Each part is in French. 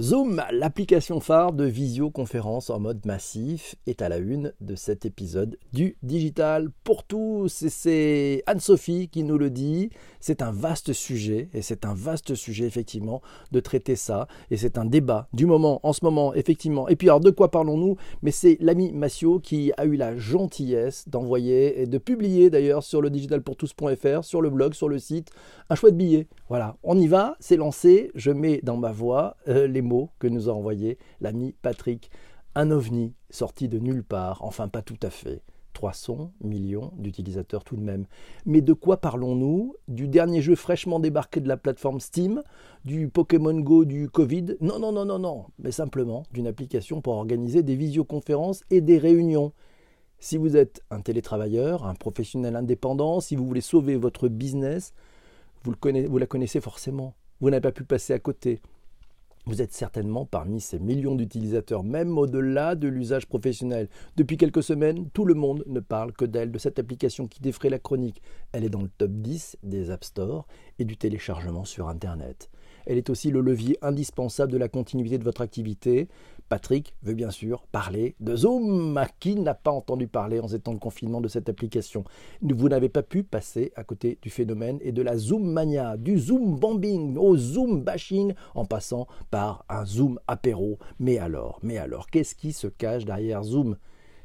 Zoom, l'application phare de visioconférence en mode massif, est à la une de cet épisode du Digital pour tous. C'est Anne-Sophie qui nous le dit. C'est un vaste sujet, et c'est un vaste sujet, effectivement, de traiter ça. Et c'est un débat du moment, en ce moment, effectivement. Et puis, alors, de quoi parlons-nous? Mais c'est l'ami Massio qui a eu la gentillesse d'envoyer et de publier, d'ailleurs, sur le digitalpourtous.fr, sur le blog, sur le site, un chouette billet. Voilà, on y va, c'est lancé. Je mets dans ma voix euh, les mots que nous a envoyé l'ami Patrick. Un ovni sorti de nulle part, enfin pas tout à fait. 300 millions d'utilisateurs tout de même. Mais de quoi parlons-nous? Du dernier jeu fraîchement débarqué de la plateforme Steam? Du Pokémon Go du Covid? Non, non, non, non, non. Mais simplement d'une application pour organiser des visioconférences et des réunions. Si vous êtes un télétravailleur, un professionnel indépendant, si vous voulez sauver votre business, vous, vous la connaissez forcément. Vous n'avez pas pu passer à côté. Vous êtes certainement parmi ces millions d'utilisateurs, même au-delà de l'usage professionnel. Depuis quelques semaines, tout le monde ne parle que d'elle, de cette application qui défraie la chronique. Elle est dans le top 10 des App Store et du téléchargement sur Internet. Elle est aussi le levier indispensable de la continuité de votre activité. Patrick veut bien sûr parler de Zoom. Qui n'a pas entendu parler en ces temps de confinement de cette application Vous n'avez pas pu passer à côté du phénomène et de la Zoom mania, du Zoom bombing au Zoom bashing en passant par un Zoom apéro. Mais alors, mais alors, qu'est-ce qui se cache derrière Zoom?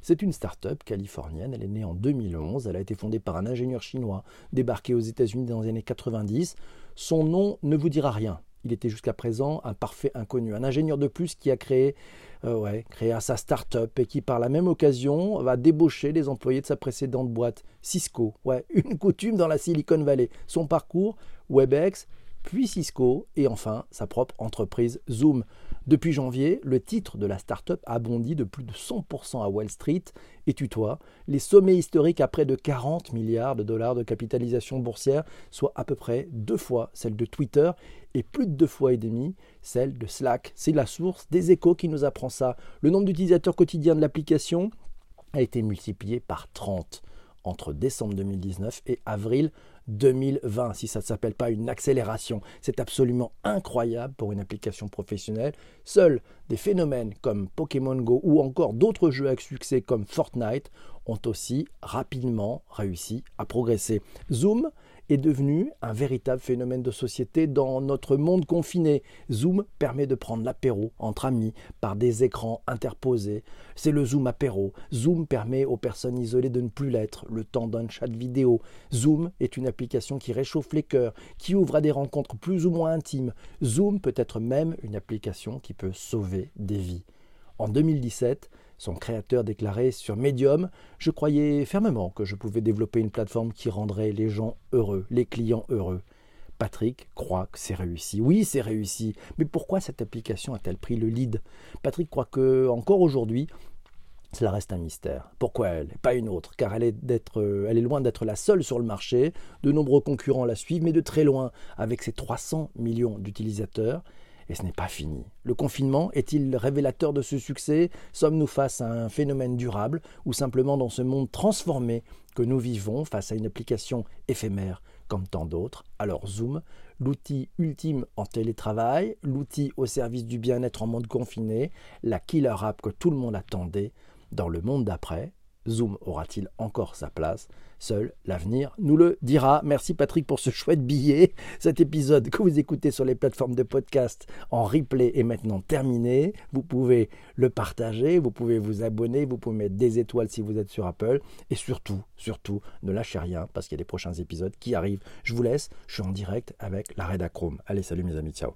C'est une start-up californienne, elle est née en 2011, elle a été fondée par un ingénieur chinois débarqué aux États-Unis dans les années 90. Son nom ne vous dira rien, il était jusqu'à présent un parfait inconnu, un ingénieur de plus qui a créé, euh, ouais, sa start-up et qui par la même occasion va débaucher les employés de sa précédente boîte, Cisco. Ouais, une coutume dans la Silicon Valley. Son parcours, WebEx, puis Cisco et enfin sa propre entreprise Zoom. Depuis janvier, le titre de la start-up a bondi de plus de 100% à Wall Street et tutoie les sommets historiques à près de 40 milliards de dollars de capitalisation boursière, soit à peu près deux fois celle de Twitter et plus de deux fois et demi celle de Slack. C'est la source des échos qui nous apprend ça. Le nombre d'utilisateurs quotidiens de l'application a été multiplié par 30 entre décembre 2019 et avril 2020, si ça ne s'appelle pas une accélération. C'est absolument incroyable pour une application professionnelle. Seuls des phénomènes comme Pokémon Go ou encore d'autres jeux à succès comme Fortnite ont aussi rapidement réussi à progresser. Zoom est devenu un véritable phénomène de société dans notre monde confiné. Zoom permet de prendre l'apéro entre amis par des écrans interposés. C'est le Zoom apéro. Zoom permet aux personnes isolées de ne plus l'être le temps d'un chat vidéo. Zoom est une application qui réchauffe les cœurs, qui ouvre à des rencontres plus ou moins intimes. Zoom peut être même une application qui peut sauver des vies. En 2017, son créateur déclarait sur Medium Je croyais fermement que je pouvais développer une plateforme qui rendrait les gens heureux, les clients heureux. Patrick croit que c'est réussi. Oui, c'est réussi. Mais pourquoi cette application a-t-elle pris le lead? Patrick croit que, encore aujourd'hui, cela reste un mystère. Pourquoi elle Pas une autre, car elle est, elle est loin d'être la seule sur le marché. De nombreux concurrents la suivent, mais de très loin, avec ses 300 millions d'utilisateurs. Et ce n'est pas fini. Le confinement est-il révélateur de ce succès? Sommes-nous face à un phénomène durable ou simplement dans ce monde transformé que nous vivons face à une application éphémère comme tant d'autres? Alors Zoom, l'outil ultime en télétravail, l'outil au service du bien-être en monde confiné, la killer app que tout le monde attendait dans le monde d'après, Zoom aura-t-il encore sa place? Seul l'avenir nous le dira. Merci Patrick pour ce chouette billet. Cet épisode que vous écoutez sur les plateformes de podcast en replay est maintenant terminé. Vous pouvez le partager, vous pouvez vous abonner, vous pouvez mettre des étoiles si vous êtes sur Apple. Et surtout, surtout, ne lâchez rien parce qu'il y a des prochains épisodes qui arrivent. Je vous laisse, je suis en direct avec la Chrome. Allez, salut mes amis, ciao.